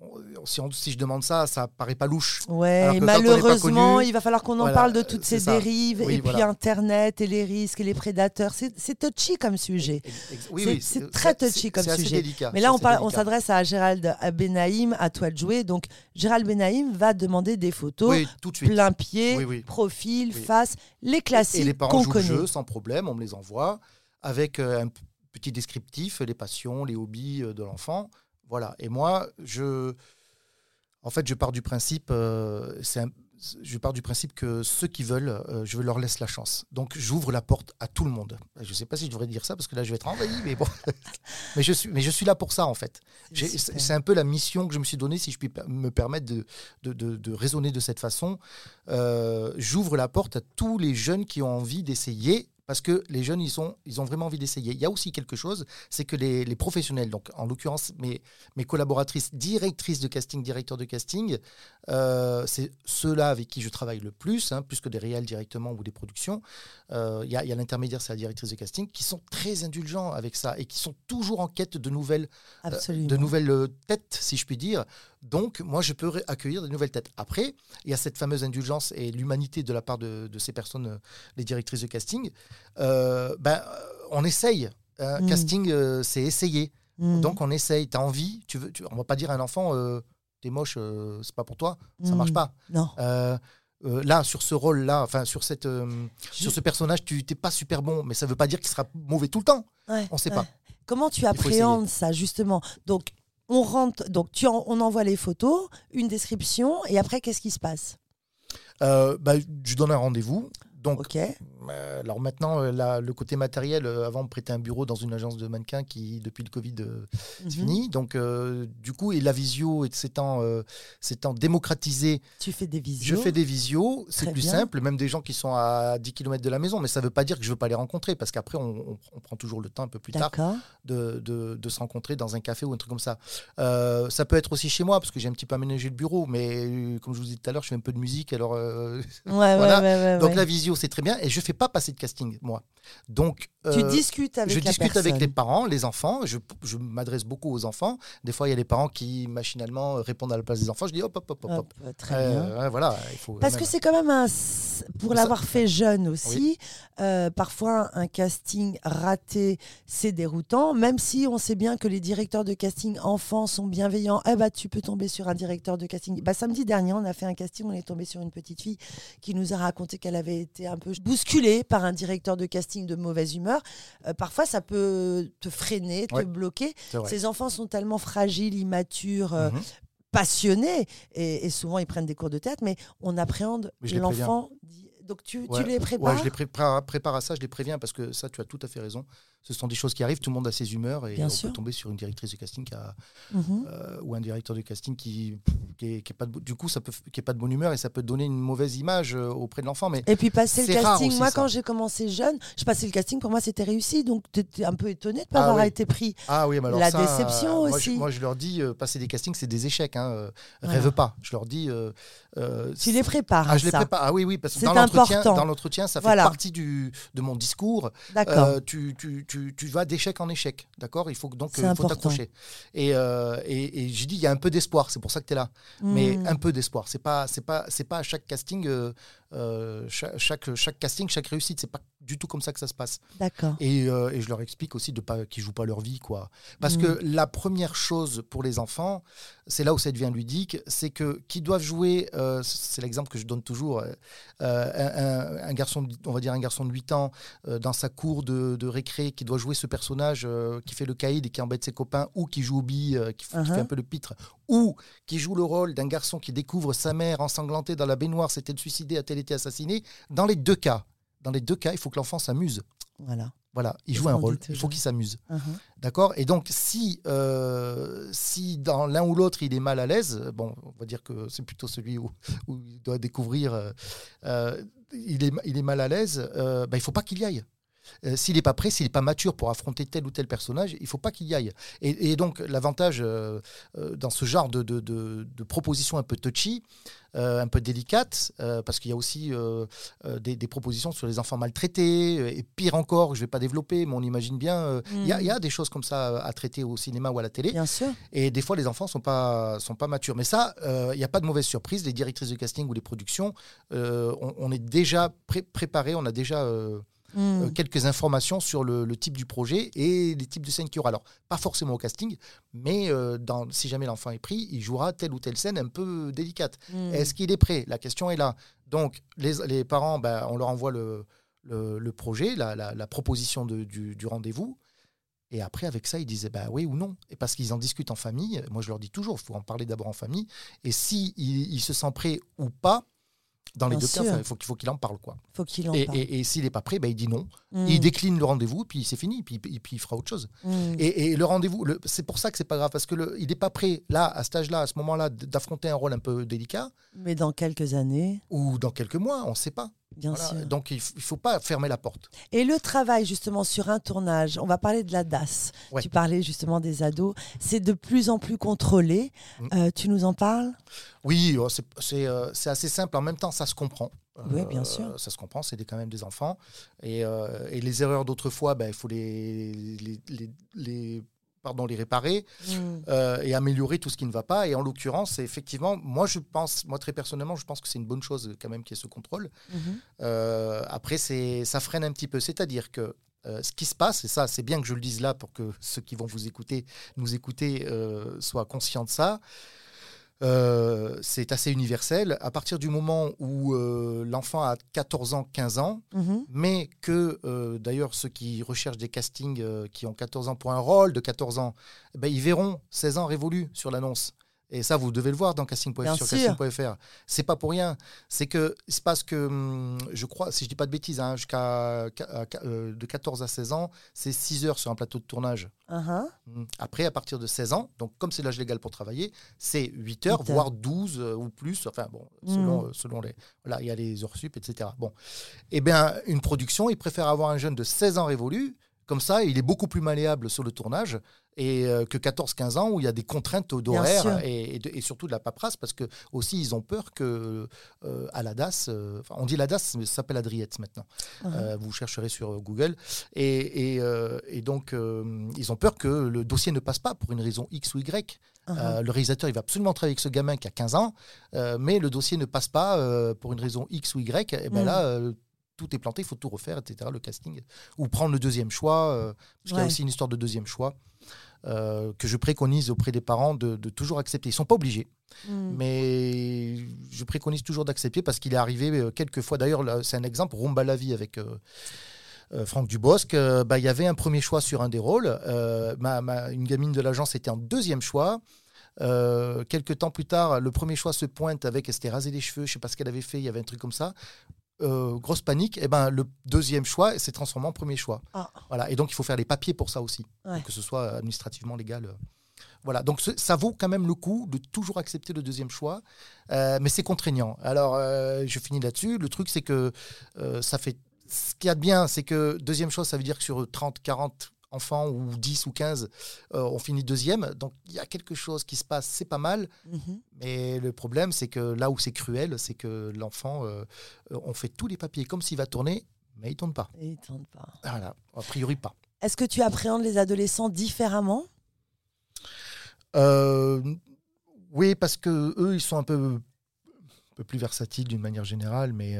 Euh, si, on- si je demande ça, ça paraît pas louche. Ouais, et malheureusement, connu, il va falloir qu'on en voilà, parle de toutes c'est ces ça. dérives Oui, et puis. Internet et les risques et les prédateurs. C'est touchy comme sujet. Ex- ex- C'est- très touchy comme sujet. délicat, Mais là, on, parle- s'adresse à Gérald Benaïm, à toi de jouer. Donc, Gérald Benaïm va demander des photos Oui, tout de suite. plein pied, Oui, oui. profil, Oui. face, les Et les classiques parents jouent connaît. le jeu sans problème, on me les envoie avec euh, un petit descriptif, les passions, les hobbies euh, de l'enfant. Voilà. Et moi, je, en fait, je pars du principe, euh, un- je pars du principe que ceux qui veulent, euh, je leur laisse la chance. Donc, j'ouvre la porte à tout le monde. Je ne sais pas si je devrais dire ça parce que là, je vais être envahi, mais bon. mais je suis, mais je suis là pour ça, en fait. C'est un peu la mission que je me suis donnée, si je puis me permettre de, de, de- de raisonner de cette façon. Euh, J'ouvre la porte à tous les jeunes qui ont envie d'essayer, parce que les jeunes, ils, sont, ils ont vraiment envie d'essayer. Il y a aussi quelque chose, c'est que les, les professionnels, donc en l'occurrence mes, mes collaboratrices, directrices de casting, directeurs de casting, euh, c'est ceux-là avec qui je travaille le plus, hein, plus que des réels directement ou des productions. Euh, Il y a, il y a l'intermédiaire, c'est la directrice de casting, qui sont très indulgents avec ça et qui sont toujours en quête de nouvelles euh, de nouvelles têtes, si je puis dire. Donc, moi, je peux accueillir de nouvelles têtes. Après, il y a cette fameuse indulgence et l'humanité de la part de, de ces personnes, euh, les directrices de casting. Euh, ben, euh, on essaye. Un Mm. Casting, euh, c'est essayer. Mm. Donc, on essaye. Tu as envie. Tu veux, tu, on va pas dire à un enfant, euh, t'es moche, c'est pas pour toi. Ça Mm. marche pas. Non. Euh, là, sur ce rôle-là, enfin, sur, cette, euh, sur ce personnage, tu n'es pas super bon, mais ça veut pas dire qu'il sera mauvais tout le temps. Ouais, On sait ouais. pas. Comment tu appréhendes ça justement? Donc, on rentre, donc tu en- on envoie les photos, une description, et après, qu'est-ce qui se passe? Euh, bah, je donne un rendez-vous. Donc. Euh, alors maintenant, euh, la- le côté matériel, euh, avant on prêtait un bureau dans une agence de mannequins qui, depuis le Covid, euh, c'est Mhm. fini. Donc, du coup, et la visio et s'étant s'étant démocratisé, Tu fais des je visios. fais des visios. C'est plus bien. simple, même des gens qui sont à 10 km de la maison. Mais ça ne veut pas dire que je ne veux pas les rencontrer, parce qu'après, on, on- on prend toujours le temps un peu plus tard de, de- de se rencontrer dans un café ou un truc comme ça. Ça peut être aussi chez moi, parce que j'ai un petit peu aménagé le bureau. Mais comme je vous disais tout à l'heure, je fais un peu de musique. Alors, Ouais, Voilà. ouais, ouais, donc la visio, c'est très bien. Et je fais pas passer de casting, moi. Donc, Tu euh, discutes avec je la discute avec les parents, les enfants. Je, je m'adresse beaucoup aux enfants. Des fois, il y a des parents qui machinalement répondent à la place des enfants. Je dis hop, hop, hop, hop. hop. Hop, très Euh, bien. voilà, il faut Parce que c'est quand même un. Pour l'avoir fait jeune aussi, euh, parfois un casting raté, c'est déroutant. Même si on sait bien que les directeurs de casting enfants sont bienveillants, eh bah, tu peux tomber sur un directeur de casting. Bah, samedi dernier, on a fait un casting, on est tombé sur une petite fille qui nous a raconté qu'elle avait été un peu bousculée par un directeur de casting de mauvaise humeur. Euh, parfois, ça peut te freiner, te Ouais. bloquer. Ces enfants sont tellement fragiles, immatures. euh, Mhm. passionnés et, souvent ils prennent des cours de théâtre, mais on appréhende l'enfant. Donc tu, tu, les prépares Ouais, je les prépare, prépare, à ça, je les préviens parce que ça, tu as tout à fait raison ce sont des choses qui arrivent, tout le monde a ses humeurs et on peut tomber sur une directrice de casting mhm. euh, ou un directeur de casting qui, qui, pas de, du coup ça peut qui est pas de bonne humeur et ça peut donner une mauvaise image euh, auprès de l'enfant. Mais et puis passer le casting, moi quand j'ai commencé jeune, je passais le casting pour moi c'était réussi donc tu étais un peu étonné de pas ah avoir été pris. Ah oui, mais alors la déception aussi. moi je leur dis euh, passer des castings c'est des échecs, hein, rêve pas. Je leur dis. tu les prépares. Ah, je les prépare. Ah oui oui parce que dans l'entretien, dans l'entretien ça fait partie du de mon discours. D'accord. tu, tu, tu, vas d'échec en échec, d'accord? Il faut donc il faut t'accrocher. Et, euh, et, et j'ai dit il y a un peu d'espoir, c'est pour ça que tu es là. Mais hmm. un peu d'espoir, c'est pas c'est pas c'est pas à chaque casting euh, euh, chaque, chaque, casting, chaque réussite, c'est pas du tout comme ça que ça se passe. D'accord. Et, et, je leur explique aussi de pas qu'ils jouent pas leur vie, quoi. Parce hmm. que la première chose pour les enfants, c'est là où ça devient ludique, c'est que qu'ils doivent jouer. c'est l'exemple que je donne toujours. Un, garçon, on va dire un garçon de 8 ans dans sa cour de, de récré qui doit jouer ce personnage euh, qui fait le caïd et qui embête ses copains, ou qui joue au euh, qui, fait uh-huh. un peu le pitre, ou qui joue le rôle d'un garçon qui découvre sa mère ensanglantée dans la baignoire, s'était suicidé, a-t-elle été assassinée? Dans les deux cas, dans les deux cas, il faut que l'enfant s'amuse. Voilà. Voilà, il joue un rôle, il faut qu'il s'amuse. Uh-huh. D'accord? Et donc, si, euh, si dans l'un ou l'autre, il est mal à l'aise, bon, on va dire que c'est plutôt celui où, il doit découvrir, il, est, il est mal à l'aise, bah, il ne faut pas qu'il y aille. Euh, s'il n'est pas prêt, s'il n'est pas mature pour affronter tel ou tel personnage, il ne faut pas qu'il y aille. Et, donc, l'avantage euh, euh, dans ce genre de, de, de, propositions un peu touchy, un peu délicates, parce qu'il y a aussi des, propositions sur les enfants maltraités, et pire encore, je ne vais pas développer, mais on imagine bien, il y, a mm. des choses comme ça à traiter au cinéma ou à la télé. Bien sûr. Et des fois, les enfants ne sont pas, sont pas matures. Mais ça, il n'y a pas de mauvaise surprise. Les directrices de casting ou les productions, on, est déjà préparé, on a déjà... Euh, hmm. quelques informations sur le, type du projet et les types de scènes qu'il y aura. Alors, pas forcément au casting, mais euh, dans, si jamais l'enfant est pris, il jouera telle ou telle scène un peu délicate. Hmm. Est-ce qu'il est prêt? La question est là. Donc, les, les parents, ben, on leur envoie le, le, projet, la, la, proposition de, du, du rendez-vous. Et après, avec ça, ils disaient bah oui ou non. Et parce qu'ils en discutent en famille, moi je leur dis toujours, il faut en parler d'abord en famille. Et si il, se sent prêt ou pas, dans les deux cas, il faut, faut qu'il en parle. Quoi. Faut qu'il en et, parle. Et, s'il n'est pas prêt, ben, il dit non. Mm. Il décline le rendez-vous, puis c'est fini, puis, puis, il fera autre chose. Mm. Et, le rendez-vous, c'est pour ça que c'est pas grave, parce qu'il n'est pas prêt, là, à cet âge-là, à ce moment-là, d'affronter un rôle un peu délicat. Mais dans quelques années. Ou dans quelques mois, on ne sait pas. Bien sûr. Donc il ne faut pas fermer la porte. Et le travail justement sur un tournage, on va parler de la DAS. Tu parlais justement des ados. C'est de plus en plus contrôlé. Mm. Euh, tu nous en parles? Oui, oh, euh, c'est assez simple. En même temps, ça se comprend. Oui, bien euh, sûr. Ça se comprend, c'est quand même des enfants. Et, et les erreurs d'autrefois, ben, il faut les, les, les pardon, les réparer mm. euh, et améliorer tout ce qui ne va pas. Et en l'occurrence, effectivement, moi je pense, moi très personnellement, je pense que c'est une bonne chose quand même qu'il y ait ce contrôle. Mm-hmm. Euh, après, c'est, ça freine un petit peu. C'est-à-dire que euh, ce qui se passe, et ça c'est bien que je le dise là pour que ceux qui vont vous écouter, nous écouter, soient conscients de ça, euh, c'est assez universel. À partir du moment où euh, l'enfant a 14 ans, 15 ans, mhm. mais que euh, d'ailleurs ceux qui recherchent des castings qui ont 14 ans pour un rôle de 14 ans, eh ben, ils verront 16 ans révolus sur l'annonce. Et ça, vous devez le voir dans casting.fr, sur casting.fr. C'est pas pour rien. C'est que c'est parce que hum, je crois, si je dis pas de bêtises, hein, jusqu'à euh, de 14 à 16 ans, c'est 6 heures sur un plateau de tournage. Uh-huh. Hum. Après, à partir de 16 ans, donc comme c'est l'âge légal pour travailler, c'est 8 heures, voire 12 euh, ou plus. Enfin bon, selon, hmm. euh, selon les, voilà, il y a les heures sup, etc. Bon, eh bien, une production, il préfère avoir un jeune de 16 ans révolu comme ça, il est beaucoup plus malléable sur le tournage et euh, que 14-15 ans où il y a des contraintes d'horaire et, et, surtout de la paperasse parce que aussi ils ont peur que euh, à la DAS, euh, on dit la DAS, mais ça s'appelle Adriette maintenant. Uh-huh. vous chercherez sur Google et, et donc ils ont peur que le dossier ne passe pas pour une raison X ou Y. Uh-huh. le réalisateur, il va absolument travailler avec ce gamin qui a 15 ans, mais le dossier ne passe pas pour une raison X ou Y. Et ben mm. là, tout est planté, il faut tout refaire, etc. Le casting. Ou prendre le deuxième choix, euh, parce qu'il y a aussi une histoire de deuxième choix euh, que je préconise auprès des parents de, toujours accepter. Ils ne sont pas obligés, hmm. mais je préconise toujours d'accepter parce qu'il est arrivé euh, quelques fois. D'ailleurs, c'est un exemple, Rumba la vie avec. Franck Dubosc, bah, il y avait un premier choix sur un des rôles. Ma, une gamine de l'agence était en deuxième choix. Euh, quelques temps plus tard, le premier choix se pointe avec, elle s'était rasé les cheveux, je sais pas ce qu'elle avait fait, il y avait un truc comme ça. Euh, grosse panique, et ben le deuxième choix s'est transformé en premier choix. Ah. Voilà, et donc il faut faire les papiers pour ça aussi, Ouais. que ce soit administrativement légal. euh. Voilà, donc ça vaut quand même le coup de toujours accepter le deuxième choix, euh, mais c'est contraignant. Alors, euh, je finis là-dessus. Le truc, c'est que ça fait. Ce qu'il y a de bien, c'est que deuxième choix, ça veut dire que sur 30, 40 enfants ou 10 ou 15, euh, on finit deuxième. Donc, il y a quelque chose qui se passe, c'est pas mal. Mhm. Mais le problème, c'est que là où c'est cruel, c'est que l'enfant, euh, euh, on fait tous les papiers comme s'il va tourner, mais il tourne pas. Ils tentent pas. Voilà, a priori pas. Est-ce que tu appréhendes les adolescents différemment? Euh, oui, parce que eux, ils sont un peu, un peu plus versatiles d'une manière générale, mais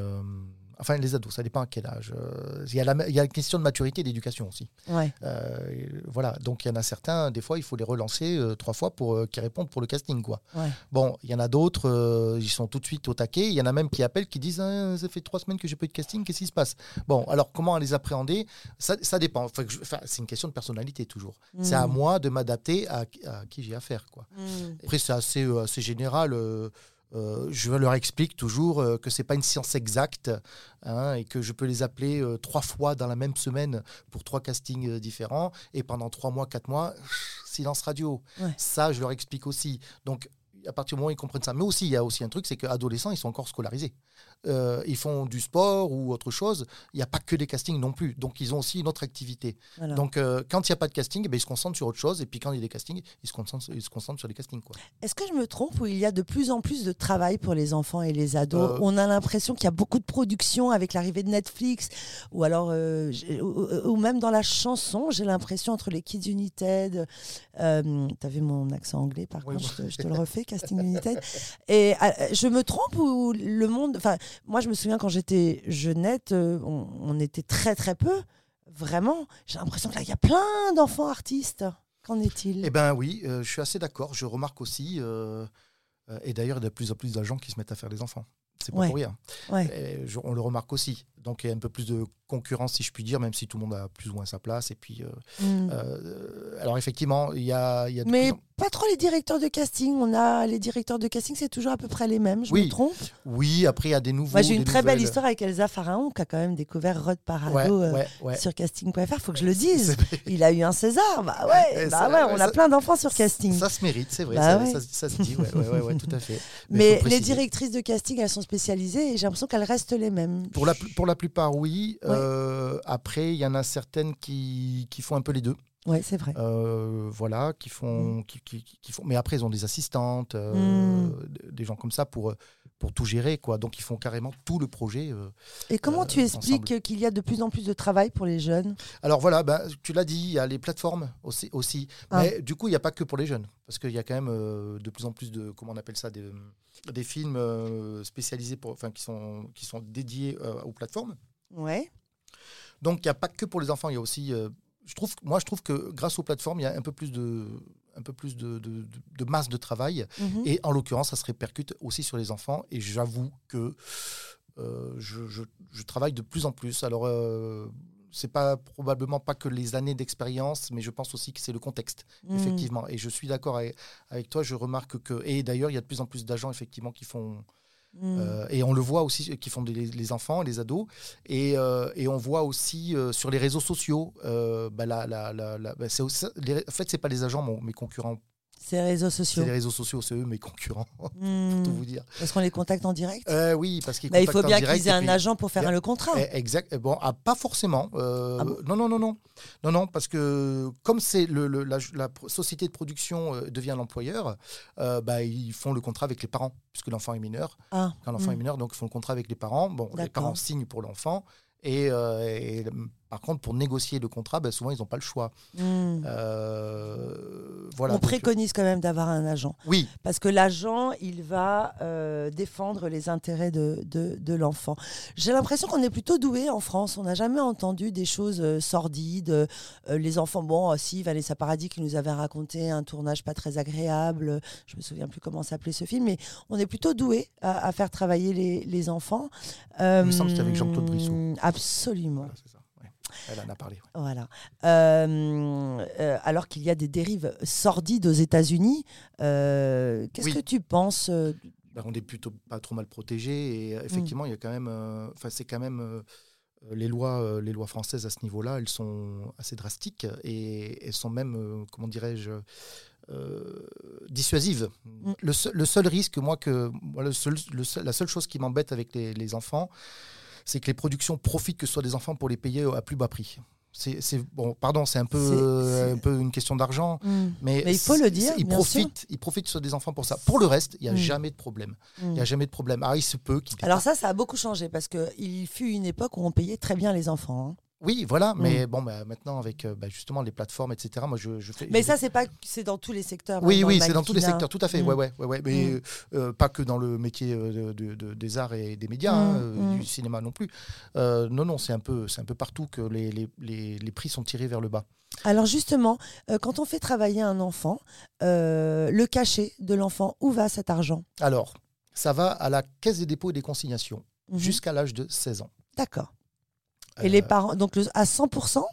enfin les ados, ça dépend à quel âge. Euh, Il y, a la- il y a une question de maturité et d'éducation aussi. Ouais. Euh, voilà, donc il y en a certains, des fois, il faut les relancer euh, trois fois pour euh, qu'ils répondent pour le casting, quoi. Ouais. Bon, il y en a d'autres, ils sont tout de suite au taquet. Il y en a même qui appellent, qui disent Ah, Ça fait trois semaines que j'ai pas eu de casting, qu'est-ce qui se passe? Bon, alors comment les appréhender? Ça, ça dépend. Enfin, enfin, c'est une question de personnalité toujours. C'est à moi de m'adapter à, à qui j'ai affaire. Quoi. Mm. Après, c'est assez, assez général. Euh, je leur explique toujours euh, que c'est pas une science exacte hein, et que je peux les appeler euh, trois fois dans la même semaine pour trois castings différents et pendant trois mois, quatre mois, silence radio. Ouais. Ça, je leur explique aussi. Donc, à partir du moment où ils comprennent ça. Mais aussi, il y a aussi un truc, c'est qu'adolescents, ils sont encore scolarisés. Euh, ils font du sport ou autre chose. Il n'y a pas que des castings non plus. Donc, ils ont aussi une autre activité. Voilà. Donc, euh, quand il n'y a pas de casting, eh ben, ils se concentrent sur autre chose. Et puis, quand il y a des castings, ils se concentrent, ils se concentrent sur les castings. Est-ce que je me trompe ou il y a de plus en plus de travail pour les enfants et les ados Euh, On a l'impression qu'il y a beaucoup de production avec l'arrivée de Netflix ou alors ou, ou même dans la chanson, j'ai l'impression entre les Kids United. T'as vu mon accent anglais par Oui, contre, bon. je, te, je te le refais, Casting United. Et je me trompe ou le monde. Enfin, moi je me souviens quand j'étais jeunette, euh, on, on était très très peu. Vraiment, j'ai l'impression que là il y a plein d'enfants artistes. Qu'en est-il? Eh ben oui, euh, je suis assez d'accord. Je remarque aussi, euh, et d'ailleurs, il y a de plus en plus d'agents qui se mettent à faire des enfants. C'est pas Ouais. pour rien. Ouais. Et je- on le remarque aussi. Donc il y a un peu plus de concurrence, si je puis dire, même si tout le monde a plus ou moins sa place. Et puis, euh, Mm. euh, alors effectivement, il y a, y a Mais en- pas trop les directeurs de casting. On a les directeurs de casting, c'est toujours à peu près les mêmes. Je Oui. me trompe? Oui, après il y a des nouveaux. Moi, j'ai une très belle histoire avec Elsa Pharaon qui a quand même découvert Rod Parado Ouais, euh, ouais, ouais. sur casting.fr. Faut que je le dise. Il a eu un César. Bah ouais. Et bah ça- on a plein d'enfants sur casting. Ça se mérite, c'est vrai. Bah ça, se dit, ouais, ouais, ouais, ouais, tout à fait. Mais les directrices de casting, elles sont spécialisées et j'ai l'impression qu'elles restent les mêmes. Pour la, pour la plupart, oui. Euh, après, il y en a certaines qui, qui font un peu les deux. Ouais, c'est vrai. Euh, voilà, qui Mm. font, qui, qui- qui font. Mais après, ils ont des assistantes, euh, Mm. des gens comme ça pour, pour tout gérer, quoi. Donc, ils font carrément tout le projet. euh. Et comment euh, tu expliques qu'il y a de plus en plus de travail pour les jeunes? Alors voilà, ben, tu l'as dit, il y a les plateformes aussi. aussi. Ah. Mais du coup, il n'y a pas que pour les jeunes, parce qu'il y a quand même euh, de plus en plus de, comment on appelle ça, des, des films spécialisés pour, enfin, qui sont, qui sont dédiés aux plateformes. Ouais. Donc, il n'y a pas que pour les enfants, il y a aussi. je trouve, moi, je trouve que grâce aux plateformes, il y a un peu plus de, un peu plus de, de- masse de travail. Mhm. Et en l'occurrence, ça se répercute aussi sur les enfants. Et j'avoue que euh, je, je- je travaille de plus en plus. Alors, euh, c'est pas probablement pas que les années d'expérience, mais je pense aussi que c'est le contexte, Mm. effectivement. Et je suis d'accord avec, avec toi. Je remarque que, et d'ailleurs, il y a de plus en plus d'agents effectivement qui font, Mm. euh, et on le voit aussi, qui font des, les enfants, les ados. Et, euh, et on voit aussi euh, sur les réseaux sociaux, bah, la- la- bah, c'est aussi- les- en fait, c'est pas les agents, mes concurrents. Ces réseaux C'est sociaux. les réseaux sociaux, c'est eux mes concurrents, pour tout vous dire. Parce qu'on les contacte en direct? Euh, oui, parce qu'ils Bah, Il faut bien qu'ils aient un puis- agent pour faire le contrat. Eh, Exact. Bon, ah, pas forcément. euh, Ah bon? non, non, non, non, non, non, parce que comme c'est le, le- la, société de production euh, devient l'employeur, bah, ils font le contrat avec les parents, puisque l'enfant est mineur. Ah, Quand l'enfant mm. est mineur, donc ils font le contrat avec les parents. Bon, les parents signent pour l'enfant. Et, et, par contre, pour négocier le contrat, bah, souvent ils n'ont pas le choix. Mm. Euh, voilà. On donc, préconise quand même d'avoir un agent. oui, Parce que l'agent, il va euh, défendre les intérêts de, de, de l'enfant. J'ai l'impression qu'on est plutôt doué en France. On n'a jamais entendu des choses euh, sordides. Euh, les enfants, bon, euh, si, Vanessa Paradis qui nous avait raconté un tournage pas très agréable. Je me souviens plus comment s'appelait ce film, mais on est plutôt doué à, à faire travailler les, les enfants. Il me semble que c'était avec Jean-Claude Brissot. Euh, Absolument. voilà. Elle en a parlé. ouais. Voilà. Euh, euh, alors qu'il y a des dérives sordides aux États-Unis. Euh, Qu'est-ce Oui. que tu penses Ben, on est plutôt pas trop mal protégé et euh, effectivement il y a quand même euh, enfin c'est quand même les lois les lois françaises à ce niveau-là elles sont assez drastiques et elles sont même comment dirais-je euh, dissuasives Mm. le, seul, le seul risque moi que moi, le seul- le seul- la seule chose qui m'embête avec les, les enfants c'est que les productions profitent que ce soit des enfants pour les payer à plus bas prix c'est bon pardon c'est un peu C'est- euh, c'est- un peu une question d'argent hmm, mais, Mais il faut le dire, Ils profitent, ils profitent sur des enfants pour ça. Pour le reste, il n'y a Mm. jamais de problème. Il hmm. n'y a jamais de problème. Ah, il se peut qu'il. Alors ça, ça a beaucoup changé parce qu'il fut une époque où on payait très bien les enfants. hein. Oui, voilà. Mais bon, bah, maintenant, avec euh, bah, justement les plateformes, etc., moi, je, je fais. Mais je- ça, c'est pas, c'est dans tous les secteurs. Oui, même oui, c'est dans tous les mannequinat. secteurs, tout à fait. Mm. Ouais, ouais, ouais, ouais. Mais Mm. euh, pas que dans le métier euh, de- de- des arts et des médias, Mm, hein, mm. du cinéma non plus. Euh, non, non, c'est un peu, c'est un peu partout que les, les, les, les prix sont tirés vers le bas. Alors justement, quand on fait travailler un enfant, le cachet de l'enfant, où va cet argent? Alors, ça va à la caisse des dépôts et des consignations Mhm. jusqu'à l'âge de 16 ans. D'accord. Et Euh, les parents, donc le- à 100%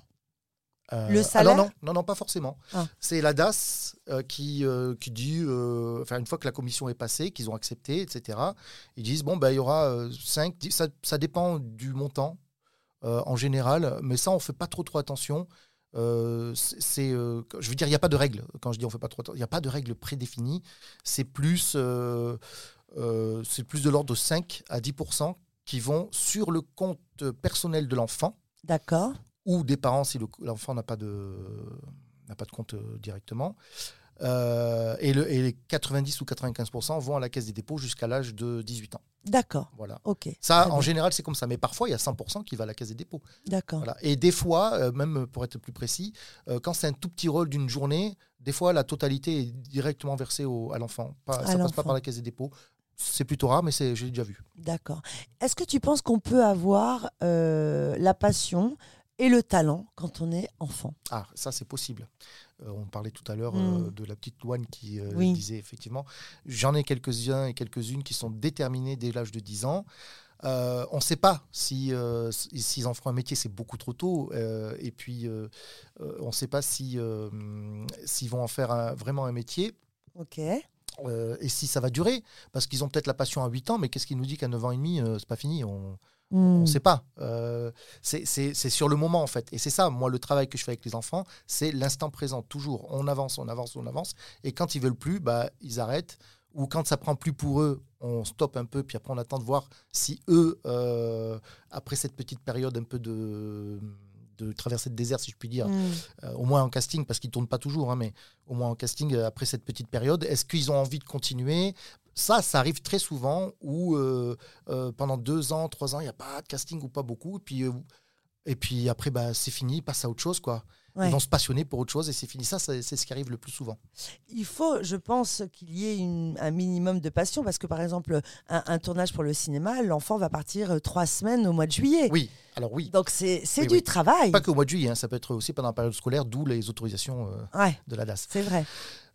Euh, Le ah salaire non, non, non, non, pas forcément. Ah. C'est la DAS euh, qui, euh, qui dit, euh, enfin, une fois que la commission est passée, qu'ils ont accepté, etc., ils disent, bon, ben, il y aura 5, ça, ça dépend du montant euh, en général, mais ça, on ne fait pas trop, trop attention. Euh, c'est, euh, je veux dire, il n'y a pas de règle. Quand je dis on fait pas trop, il n'y a pas de règle prédéfinie. C'est plus, euh, euh, c'est plus de l'ordre de 5 à 10 qui vont sur le compte personnel de l'enfant D'accord. ou des parents si le- l'enfant n'a pas de n'a pas de compte euh, directement. Euh, et, le- et les 90 ou 95% vont à la caisse des dépôts jusqu'à l'âge de 18 ans. D'accord. Voilà. Ok. Ça, en général, c'est comme ça. Mais parfois, il y a 100% qui va à la caisse des dépôts. D'accord. Voilà. Et des fois, euh, même pour être plus précis, euh, quand c'est un tout petit rôle d'une journée, des fois, la totalité est directement versée au- à l'enfant. Ça passe l'enfant. pas par la caisse des dépôts. C'est plutôt rare, mais c'est- je l'ai déjà vu. D'accord. Est-ce que tu penses qu'on peut avoir euh, la passion et le talent quand on est enfant? Ah, ça c'est possible. Euh, on parlait tout à l'heure Mm. euh, de la petite Loane qui Oui. disait effectivement. J'en ai quelques-uns et quelques-unes qui sont déterminés dès l'âge de 10 ans. Euh, on ne sait pas si, euh, s'ils en feront un métier, c'est beaucoup trop tôt. Euh, et puis, on ne sait pas si, s'ils vont en faire un- vraiment un métier. Ok. Euh, et si ça va durer, parce qu'ils ont peut-être la passion à 8 ans, mais qu'est-ce qui nous dit qu'à 9 ans et demi, euh, c'est pas fini on, Hmm. ne sait pas. Euh, c'est- sur le moment, en fait. Et c'est ça, moi, le travail que je fais avec les enfants, c'est l'instant présent, toujours. On avance, on avance, on avance. Et quand ils veulent plus, bah, ils arrêtent. Ou quand ça prend plus pour eux, on stoppe un peu, puis après on attend de voir si eux, après cette petite période un peu de, de traversée de désert, si je puis dire, Hmm. euh, au moins en casting, parce qu'ils ne tournent pas toujours, hein, mais au moins en casting, euh, après cette petite période, est-ce qu'ils ont envie de continuer? Ça, ça arrive très souvent où euh, euh, pendant deux ans, trois ans, il n'y a pas de casting ou pas beaucoup. Et puis, et puis après, bah, c'est fini, ils passent à autre chose. Quoi. Ouais. Ils vont se passionner pour autre chose et c'est fini. Ça, c'est ce qui arrive le plus souvent. Il faut, je pense, qu'il y ait une- un minimum de passion parce que, par exemple, un, un tournage pour le cinéma, l'enfant va partir euh, trois semaines au mois de juillet. Oui, alors oui. Donc c'est c'est Oui, du oui. travail. Pas qu'au mois de juillet, hein, ça peut être aussi pendant la période scolaire, d'où les autorisations euh, Ouais, de la DAS. c'est vrai.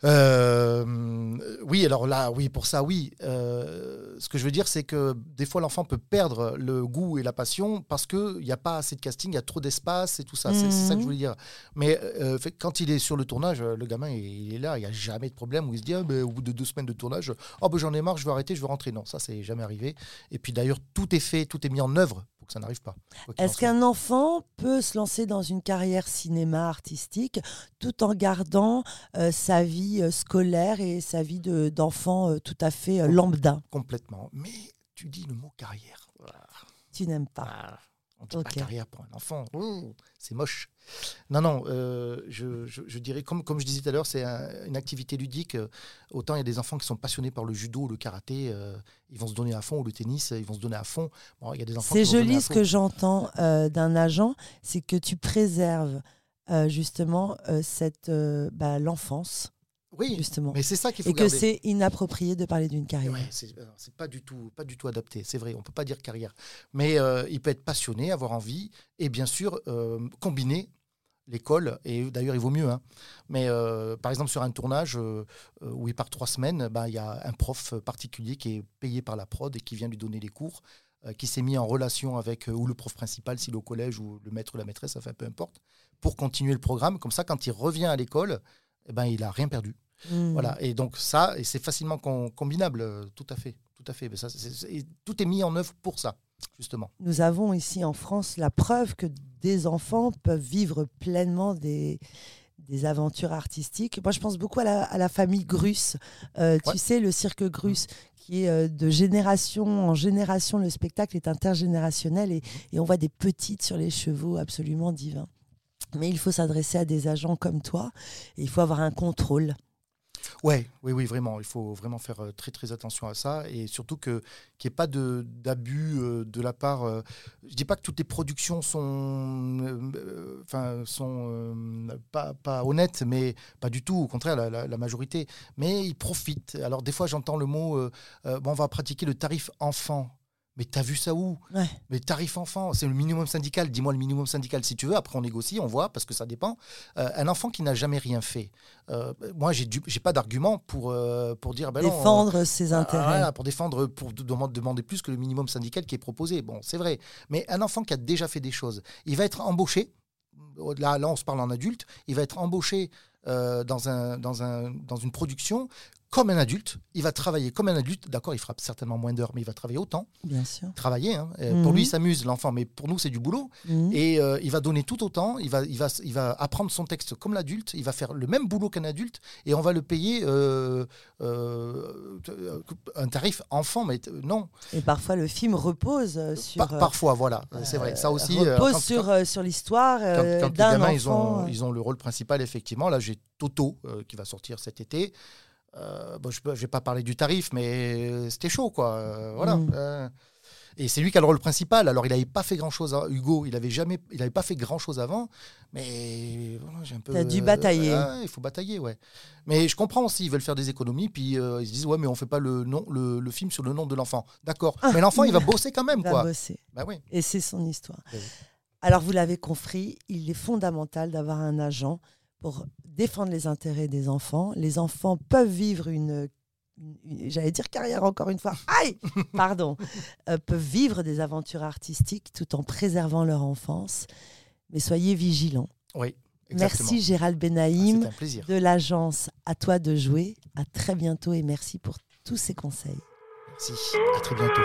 Euh, oui, alors là, oui, pour ça, oui. Euh, ce que je veux dire, c'est que des fois, l'enfant peut perdre le goût et la passion parce qu'il n'y a pas assez de casting, il y a trop d'espace et tout ça. C'est c'est ça que je voulais dire. Mais euh, fait, quand il est sur le tournage, le gamin, il, est là, il n'y a jamais de problème où il se dit, ah, ben, au bout de deux semaines de tournage, oh, j'en ai marre, je veux arrêter, je veux rentrer. Non, ça, c'est jamais arrivé. Et puis d'ailleurs, tout est fait, tout est mis en œuvre que ça n'arrive pas. Est-ce qu'un enfant peut se lancer dans une carrière cinéma artistique tout en gardant euh, sa vie euh, scolaire et sa vie de- d'enfant euh, tout à fait lambda? Complètement. Mais tu dis le mot carrière. Tu n'aimes pas. Ah, on dit pas carrière pour un enfant. C'est moche. Non, non, euh, je, je- je dirais, comme, comme je disais tout à l'heure, c'est un- une activité ludique. Euh, Autant il y a des enfants qui sont passionnés par le judo, le karaté, euh, ils vont se donner à fond, ou le tennis, ils vont se donner à fond. Bon, il y a des enfants C'est joli ce que j'entends euh, d'un agent, c'est que tu préserves justement cette bah, l'enfance Oui, justement mais c'est ça qu'il faut et que c'est inapproprié de parler d'une carrière. Ouais, c'est pas du tout, pas du tout adapté. C'est vrai, on peut pas dire carrière, mais euh, il peut être passionné, avoir envie, et bien sûr euh, combiner l'école. Et d'ailleurs, il vaut mieux. hein. Mais euh, par exemple, sur un tournage euh, euh, où il part trois semaines, ben, il y a un prof particulier qui est payé par la prod et qui vient lui donner les cours, euh, qui s'est mis en relation avec ou le prof principal, s'il est au collège, ou le maître ou la maîtresse, enfin peu importe, pour continuer le programme. Comme ça, quand il revient à l'école, eh ben, il n'a rien perdu. Hmm. Voilà. Et donc ça, et c'est facilement com- combinable, tout à fait. Tout à fait. Mais ça, tout est mis en œuvre pour ça, justement. Nous avons ici en France la preuve que des enfants peuvent vivre pleinement des, des aventures artistiques. Moi, je pense beaucoup à la, à la famille Grus. Euh, Ouais. Tu sais, le cirque Grus, qui est euh, de génération en génération, le spectacle est intergénérationnel et, et on voit des petites sur les chevaux absolument divins. Mais il faut s'adresser à des agents comme toi et il faut avoir un contrôle. Ouais, oui, oui, vraiment. Il faut vraiment faire euh, très, très attention à ça et surtout que qu'il n'y ait pas d'abus euh, de la part. euh, je dis pas que toutes les productions sont, sont pas, honnêtes, mais pas du tout. Au contraire, la, majorité. Mais ils profitent. Alors des fois, j'entends le mot. bon, on va pratiquer le tarif enfant. Mais t'as vu ça où Ouais. Mais tarif enfant, c'est le minimum syndical. Dis-moi le minimum syndical si tu veux. Après, on négocie, on voit, parce que ça dépend. Euh, un enfant qui n'a jamais rien fait. euh, moi, j'ai j'ai pas d'argument pour, euh, pour dire. ben non, Défendre ses euh, intérêts. voilà, pour défendre, pour de- demander, demander plus que le minimum syndical qui est proposé. Bon, c'est vrai. Mais un enfant qui a déjà fait des choses, il va être embauché. Là, là on se parle en adulte. Il va être embauché euh, dans, un, dans, un, dans une production comme un adulte. Il va travailler comme un adulte. D'accord, il fera certainement moins d'heures, mais il va travailler autant. Bien sûr. Travailler. hein. Euh, Pour Mhm. lui, il s'amuse, l'enfant, mais pour nous, c'est du boulot. Mhm. Et euh, il va donner tout autant, il va, il, va, il va apprendre son texte comme l'adulte, il va faire le même boulot qu'un adulte, et on va le payer euh, euh, un tarif enfant, mais non. Et parfois, le film repose sur. Par- parfois, voilà, c'est vrai. Ça aussi, repose quand- sur, sur l'histoire quand, quand les d'un gamins, enfant. ils ont, ils ont le rôle principal, effectivement. Là, j'ai Toto qui va sortir cet été. Euh, bon, je ne vais pas parler du tarif, mais c'était chaud, quoi. Euh, voilà. Mm. Euh, et c'est lui qui a le rôle principal. Alors, il n'avait pas fait grand-chose. hein. Hugo, il n'avait jamais, il n'avait pas fait grand-chose avant. Mais voilà, j'ai un peu. T'as dû batailler. il faut batailler, ouais. Mais je comprends aussi. Ils veulent faire des économies, puis euh, ils se disent ouais, mais on fait pas le nom, le, le film sur le nom de l'enfant. D'accord. Ah. mais l'enfant, il va bosser quand même, Il va bosser. Bah oui. Et c'est son histoire. Alors, vous l'avez compris, il est fondamental d'avoir un agent pour défendre les intérêts des enfants. Les enfants peuvent vivre une, j'allais dire carrière encore une fois, aïe, pardon, euh, peuvent vivre des aventures artistiques tout en préservant leur enfance. Mais soyez vigilants. Oui. Merci Gérald ah, Benaïm de l'agence À toi de jouer. À très bientôt et merci pour tous ces conseils. Merci, à très bientôt.